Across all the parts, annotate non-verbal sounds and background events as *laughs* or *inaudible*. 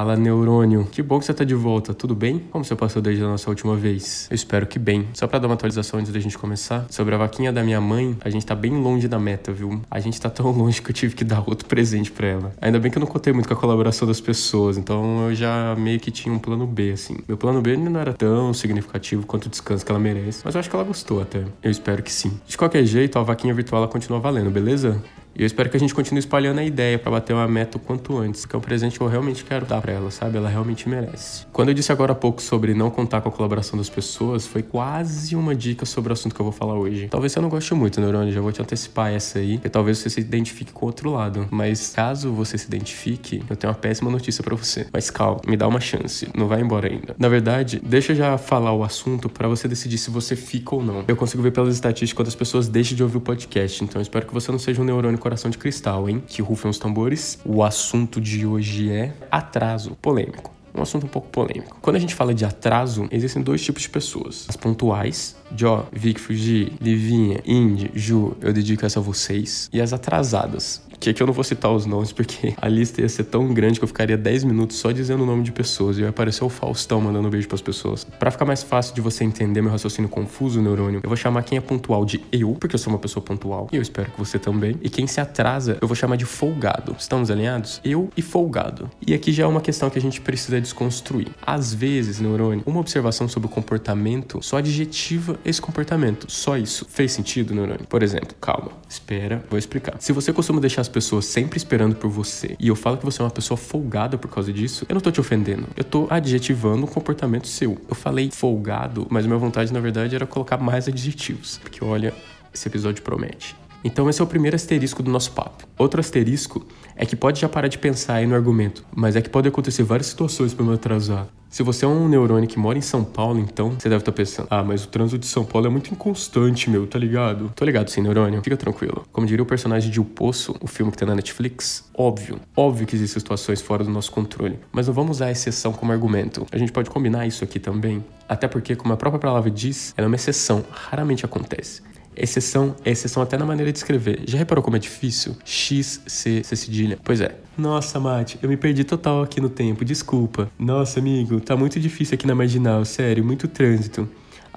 Fala, neurônio. Que bom que você tá de volta, tudo bem? Como você passou desde a nossa última vez? Eu espero que bem. Só para dar uma atualização antes da gente começar, sobre a vaquinha da minha mãe, a gente tá bem longe da meta, viu? A gente tá tão *laughs* longe que eu tive que dar outro presente para ela. Ainda bem que eu não contei muito com a colaboração das pessoas, então eu já meio que tinha um plano B, assim. Meu plano B não era tão significativo quanto o descanso que ela merece, mas eu acho que ela gostou até. Eu espero que sim. De qualquer jeito, a vaquinha virtual ela continua valendo, beleza? E eu espero que a gente continue espalhando a ideia para bater uma meta o quanto antes, que é um presente que eu realmente quero dar para ela, sabe? Ela realmente merece. Quando eu disse agora há pouco sobre não contar com a colaboração das pessoas, foi quase uma dica sobre o assunto que eu vou falar hoje. Talvez você não goste muito, Neurônio, já vou te antecipar essa aí, porque talvez você se identifique com outro lado. Mas caso você se identifique, eu tenho uma péssima notícia para você. Mas calma, me dá uma chance, não vai embora ainda. Na verdade, deixa eu já falar o assunto para você decidir se você fica ou não. Eu consigo ver pelas estatísticas quando as pessoas deixam de ouvir o podcast, então espero que você não seja um neurônio coração de cristal, hein? Que rufem os tambores. O assunto de hoje é atraso polêmico um assunto um pouco polêmico. Quando a gente fala de atraso, existem dois tipos de pessoas. As pontuais, Jó, Vic Fuji, Livinha, Indy, Ju, eu dedico essa a vocês. E as atrasadas, que aqui eu não vou citar os nomes porque *laughs* a lista ia ser tão grande que eu ficaria 10 minutos só dizendo o nome de pessoas e ia aparecer o Faustão mandando um beijo pras pessoas. Para ficar mais fácil de você entender meu raciocínio confuso, neurônio, eu vou chamar quem é pontual de eu, porque eu sou uma pessoa pontual, e eu espero que você também. E quem se atrasa, eu vou chamar de folgado. Estamos alinhados? Eu e folgado. E aqui já é uma questão que a gente precisa desconstruir. Às vezes, neurônio, uma observação sobre o comportamento só adjetiva esse comportamento. Só isso. Fez sentido, neurônio? Por exemplo, calma, espera, vou explicar. Se você costuma deixar as pessoas sempre esperando por você e eu falo que você é uma pessoa folgada por causa disso, eu não tô te ofendendo. Eu tô adjetivando um comportamento seu. Eu falei folgado, mas minha vontade na verdade era colocar mais adjetivos. Porque olha, esse episódio promete. Então esse é o primeiro asterisco do nosso papo. Outro asterisco é que pode já parar de pensar aí no argumento, mas é que pode acontecer várias situações para me atrasar. Se você é um neurônio que mora em São Paulo, então, você deve estar tá pensando: ah, mas o trânsito de São Paulo é muito inconstante, meu, tá ligado? Tô ligado sim, neurônio, fica tranquilo. Como diria o personagem de O Poço, o filme que tem na Netflix, óbvio, óbvio que existem situações fora do nosso controle, mas não vamos usar a exceção como argumento. A gente pode combinar isso aqui também, até porque, como a própria palavra diz, ela é uma exceção, raramente acontece. Exceção é exceção até na maneira de escrever. Já reparou como é difícil? X, C, C cedilha. Pois é. Nossa, Mate, eu me perdi total aqui no tempo, desculpa. Nossa, amigo, tá muito difícil aqui na marginal, sério, muito trânsito.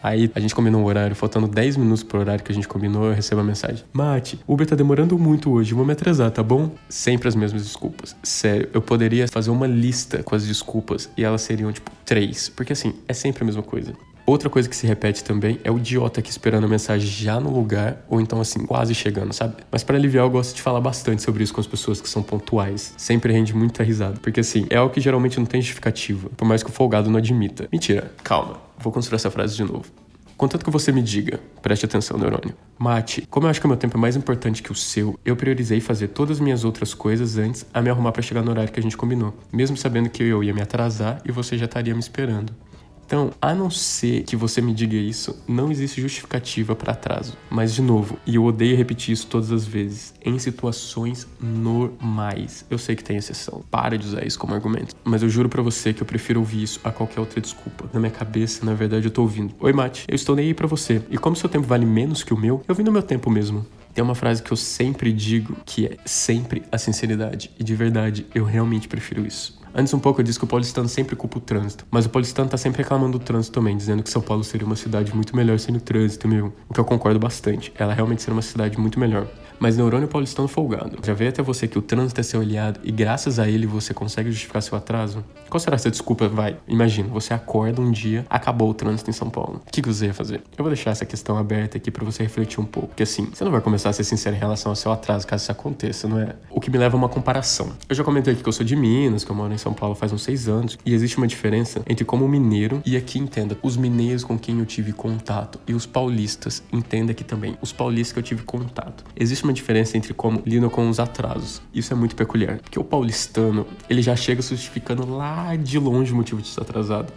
Aí a gente combinou um horário, faltando 10 minutos pro horário que a gente combinou, eu recebo a mensagem. Mate, Uber tá demorando muito hoje, vou me atrasar, tá bom? Sempre as mesmas desculpas. Sério, eu poderia fazer uma lista com as desculpas e elas seriam tipo três. Porque assim, é sempre a mesma coisa. Outra coisa que se repete também é o idiota aqui esperando a mensagem já no lugar, ou então assim, quase chegando, sabe? Mas para aliviar, eu gosto de falar bastante sobre isso com as pessoas que são pontuais. Sempre rende muita risada. Porque assim, é algo que geralmente não tem justificativa, por mais que o folgado não admita. Mentira, calma. Vou construir essa frase de novo. Contanto que você me diga, preste atenção, neurônio. Mate, como eu acho que o meu tempo é mais importante que o seu, eu priorizei fazer todas as minhas outras coisas antes a me arrumar para chegar no horário que a gente combinou, mesmo sabendo que eu ia me atrasar e você já estaria me esperando. Então, a não ser que você me diga isso, não existe justificativa para atraso. Mas, de novo, e eu odeio repetir isso todas as vezes, em situações normais. Eu sei que tem exceção, para de usar isso como argumento. Mas eu juro para você que eu prefiro ouvir isso a qualquer outra desculpa. Na minha cabeça, na verdade, eu tô ouvindo: Oi, Mate, eu estou nem aí pra você. E como seu tempo vale menos que o meu, eu vim no meu tempo mesmo. Tem uma frase que eu sempre digo que é sempre a sinceridade. E de verdade, eu realmente prefiro isso. Antes um pouco eu disse que o paulistano sempre culpa o trânsito, mas o paulistano tá sempre reclamando do trânsito também, dizendo que São Paulo seria uma cidade muito melhor sem o trânsito, meu. O que eu concordo bastante. Ela realmente seria uma cidade muito melhor mas neurônio paulistano folgado. Já veio até você que o trânsito é seu aliado e graças a ele você consegue justificar seu atraso? Qual será essa desculpa? Vai, imagina, você acorda um dia, acabou o trânsito em São Paulo. O que, você ia fazer? Eu vou deixar essa questão aberta aqui para você refletir um pouco, porque assim, você não vai começar a ser sincero em relação ao seu atraso caso isso aconteça, não é? O que me leva a uma comparação. Eu já comentei aqui que eu sou de Minas, que eu moro em São Paulo faz uns seis anos, e existe uma diferença entre como mineiro, e aqui entenda, os mineiros com quem eu tive contato e os paulistas, entenda aqui também, os paulistas que eu tive contato. Existe uma diferença entre como lidam com os atrasos. Isso é muito peculiar, porque o paulistano, ele já chega justificando lá de longe o motivo de estar atrasado.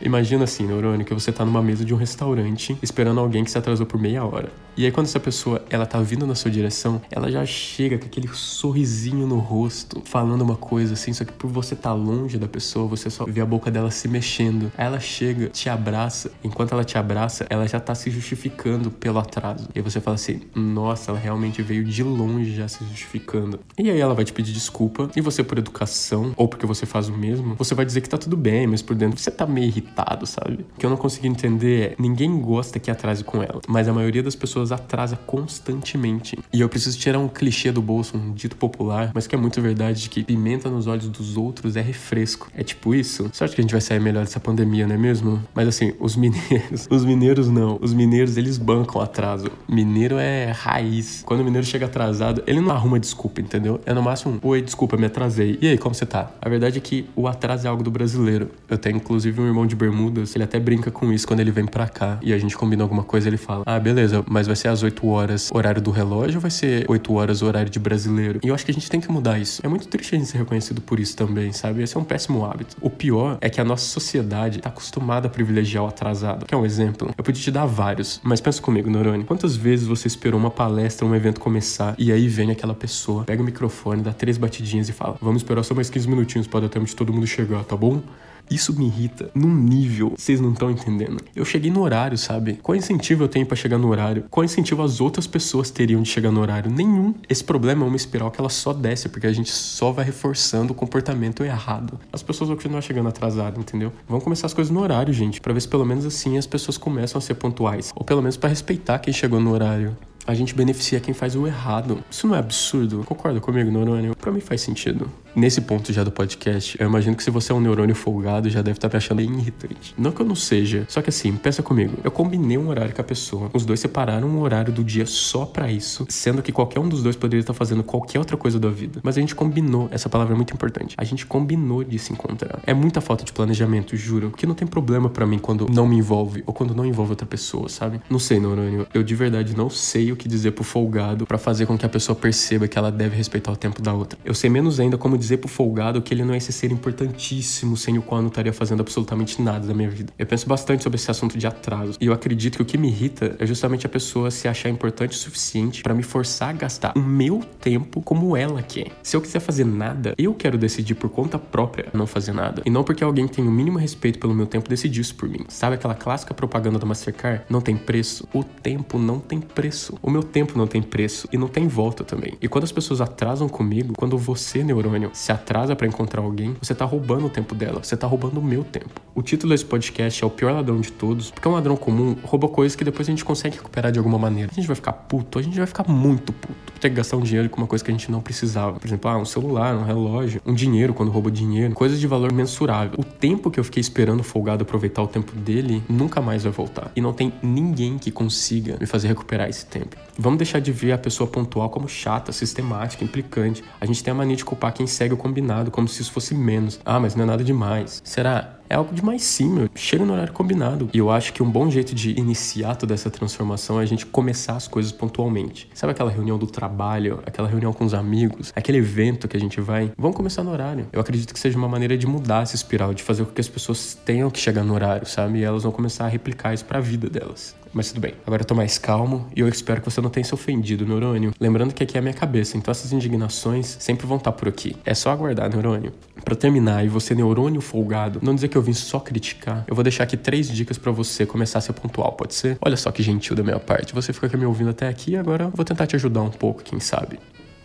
Imagina assim, neurônio, que você tá numa mesa de um restaurante esperando alguém que se atrasou por meia hora. E aí quando essa pessoa, ela tá vindo na sua direção, ela já chega com aquele sorrisinho no rosto, falando uma coisa assim, só que por você tá longe da pessoa, você só vê a boca dela se mexendo. Aí ela chega, te abraça. Enquanto ela te abraça, ela já tá se justificando pelo atraso. E aí você fala assim: "Nossa, ela realmente veio de longe já se justificando". E aí ela vai te pedir desculpa, e você por educação ou porque você faz o mesmo, você vai dizer que tá tudo bem, mas por dentro você tá meio irritado, sabe? O que eu não consegui entender é, ninguém gosta que atrase com ela, mas a maioria das pessoas pessoas atrasa constantemente. E eu preciso tirar um clichê do bolso, um dito popular, mas que é muito verdade de que pimenta nos olhos dos outros é refresco. É tipo isso. Sorte que a gente vai sair melhor dessa pandemia, não é mesmo? Mas assim, os mineiros, *laughs* os mineiros não. Os mineiros, eles bancam atraso. Mineiro é raiz. Quando o mineiro chega atrasado, ele não arruma desculpa, entendeu? É no máximo oi, desculpa, me atrasei. E aí, como você tá? A verdade é que o atraso é algo do brasileiro. Eu tenho inclusive um irmão de bermudas, ele até brinca com isso quando ele vem pra cá e a gente combina alguma coisa, ele fala: "Ah, beleza, mas vai ser às 8 horas horário do relógio ou vai ser 8 horas horário de brasileiro? E eu acho que a gente tem que mudar isso. É muito triste a gente ser reconhecido por isso também, sabe? Esse é um péssimo hábito. O pior é que a nossa sociedade tá acostumada a privilegiar o atrasado. Que é um exemplo. Eu podia te dar vários, mas pensa comigo, Norone. Quantas vezes você esperou uma palestra, um evento começar e aí vem aquela pessoa, pega o microfone, dá três batidinhas e fala: Vamos esperar só mais 15 minutinhos para dar tempo de todo mundo chegar, tá bom? Isso me irrita num nível, vocês não estão entendendo. Eu cheguei no horário, sabe? Qual incentivo eu tenho para chegar no horário? Qual incentivo as outras pessoas teriam de chegar no horário? Nenhum. Esse problema é uma espiral que ela só desce porque a gente só vai reforçando o comportamento errado. As pessoas vão continuar chegando atrasadas, entendeu? Vamos começar as coisas no horário, gente, para ver se pelo menos assim as pessoas começam a ser pontuais, ou pelo menos para respeitar quem chegou no horário a gente beneficia quem faz o errado. Isso não é absurdo? Concorda comigo, neurônio? Para mim faz sentido. Nesse ponto já do podcast, eu imagino que se você é um neurônio folgado, já deve estar tá me achando bem irritante. Não que eu não seja, só que assim, pensa comigo. Eu combinei um horário com a pessoa, os dois separaram um horário do dia só para isso, sendo que qualquer um dos dois poderia estar fazendo qualquer outra coisa da vida. Mas a gente combinou, essa palavra é muito importante. A gente combinou de se encontrar. É muita falta de planejamento, juro. Que não tem problema para mim quando não me envolve ou quando não envolve outra pessoa, sabe? Não sei, neurônio. Eu de verdade não sei o que dizer pro folgado para fazer com que a pessoa perceba que ela deve respeitar o tempo da outra. Eu sei menos ainda como dizer pro folgado que ele não é esse ser importantíssimo sem o qual eu não estaria fazendo absolutamente nada da minha vida. Eu penso bastante sobre esse assunto de atraso e eu acredito que o que me irrita é justamente a pessoa se achar importante o suficiente para me forçar a gastar o meu tempo como ela quer. Se eu quiser fazer nada, eu quero decidir por conta própria não fazer nada. E não porque alguém tem o mínimo respeito pelo meu tempo decidir isso por mim. Sabe aquela clássica propaganda da Mastercard? Não tem preço. O tempo não tem preço. O meu tempo tempo não tem preço e não tem volta também. E quando as pessoas atrasam comigo, quando você, neurônio, se atrasa para encontrar alguém, você tá roubando o tempo dela, você tá roubando o meu tempo. O título desse podcast é O Pior Ladrão de Todos, porque um ladrão comum rouba coisas que depois a gente consegue recuperar de alguma maneira. A gente vai ficar puto, a gente vai ficar muito puto. Ter que gastar um dinheiro com uma coisa que a gente não precisava. Por exemplo, ah, um celular, um relógio, um dinheiro quando rouba dinheiro, coisas de valor mensurável. O tempo que eu fiquei esperando o folgado aproveitar o tempo dele nunca mais vai voltar. E não tem ninguém que consiga me fazer recuperar esse tempo. Vamos deixar de ver a pessoa pontual como chata, sistemática, implicante. A gente tem a mania de culpar quem segue o combinado, como se isso fosse menos. Ah, mas não é nada demais. Será? É algo de mais meu. Chega no horário combinado. E eu acho que um bom jeito de iniciar toda essa transformação é a gente começar as coisas pontualmente. Sabe aquela reunião do trabalho, aquela reunião com os amigos, aquele evento que a gente vai? Vamos começar no horário. Eu acredito que seja uma maneira de mudar essa espiral, de fazer com que as pessoas tenham que chegar no horário, sabe? E elas vão começar a replicar isso para a vida delas. Mas tudo bem. Agora eu tô mais calmo e eu espero que você não tenha se ofendido, neurônio. Lembrando que aqui é a minha cabeça, então essas indignações sempre vão estar por aqui. É só aguardar, neurônio. Para terminar, e você, neurônio folgado, não dizer que eu vim só criticar, eu vou deixar aqui três dicas para você começar a ser pontual, pode ser? Olha só que gentil da minha parte. Você fica aqui me ouvindo até aqui, agora eu vou tentar te ajudar um pouco, quem sabe.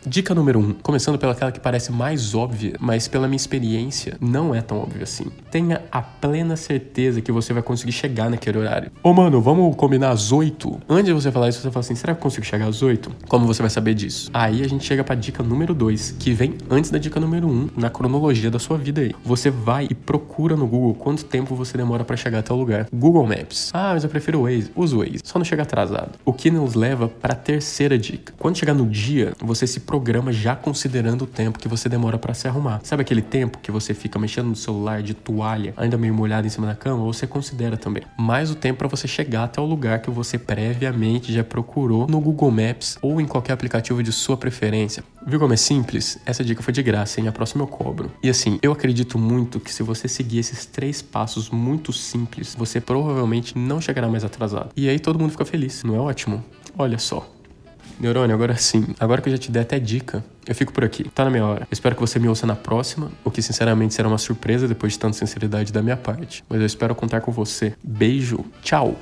Dica número 1, um, começando pelaquela que parece mais óbvia, mas pela minha experiência, não é tão óbvia assim. Tenha a plena certeza que você vai conseguir chegar naquele horário. Ô mano, vamos combinar às 8? Antes de você falar isso, você fala assim: será que eu consigo chegar às 8? Como você vai saber disso? Aí a gente chega pra dica número 2, que vem antes da dica número 1, um, na cronologia da sua vida aí. Você vai e procura no Google quanto tempo você demora para chegar até o lugar. Google Maps. Ah, mas eu prefiro o Waze. Usa o Waze. Só não chega atrasado. O que nos leva para a terceira dica. Quando chegar no dia, você se programa já considerando o tempo que você demora para se arrumar. Sabe aquele tempo que você fica mexendo no celular de toalha, ainda meio molhado em cima da cama? Você considera também. Mais o tempo para você chegar até o lugar que você previamente já procurou no Google Maps ou em qualquer aplicativo de sua preferência. Viu como é simples? Essa dica foi de graça, hein? A próxima eu cobro. E assim, eu acredito muito que se você seguir esses três passos muito simples, você provavelmente não chegará mais atrasado. E aí todo mundo fica feliz, não é ótimo? Olha só. Neurônio, agora sim. Agora que eu já te dei até dica, eu fico por aqui. Tá na minha hora. Eu espero que você me ouça na próxima, o que sinceramente será uma surpresa depois de tanta sinceridade da minha parte. Mas eu espero contar com você. Beijo, tchau!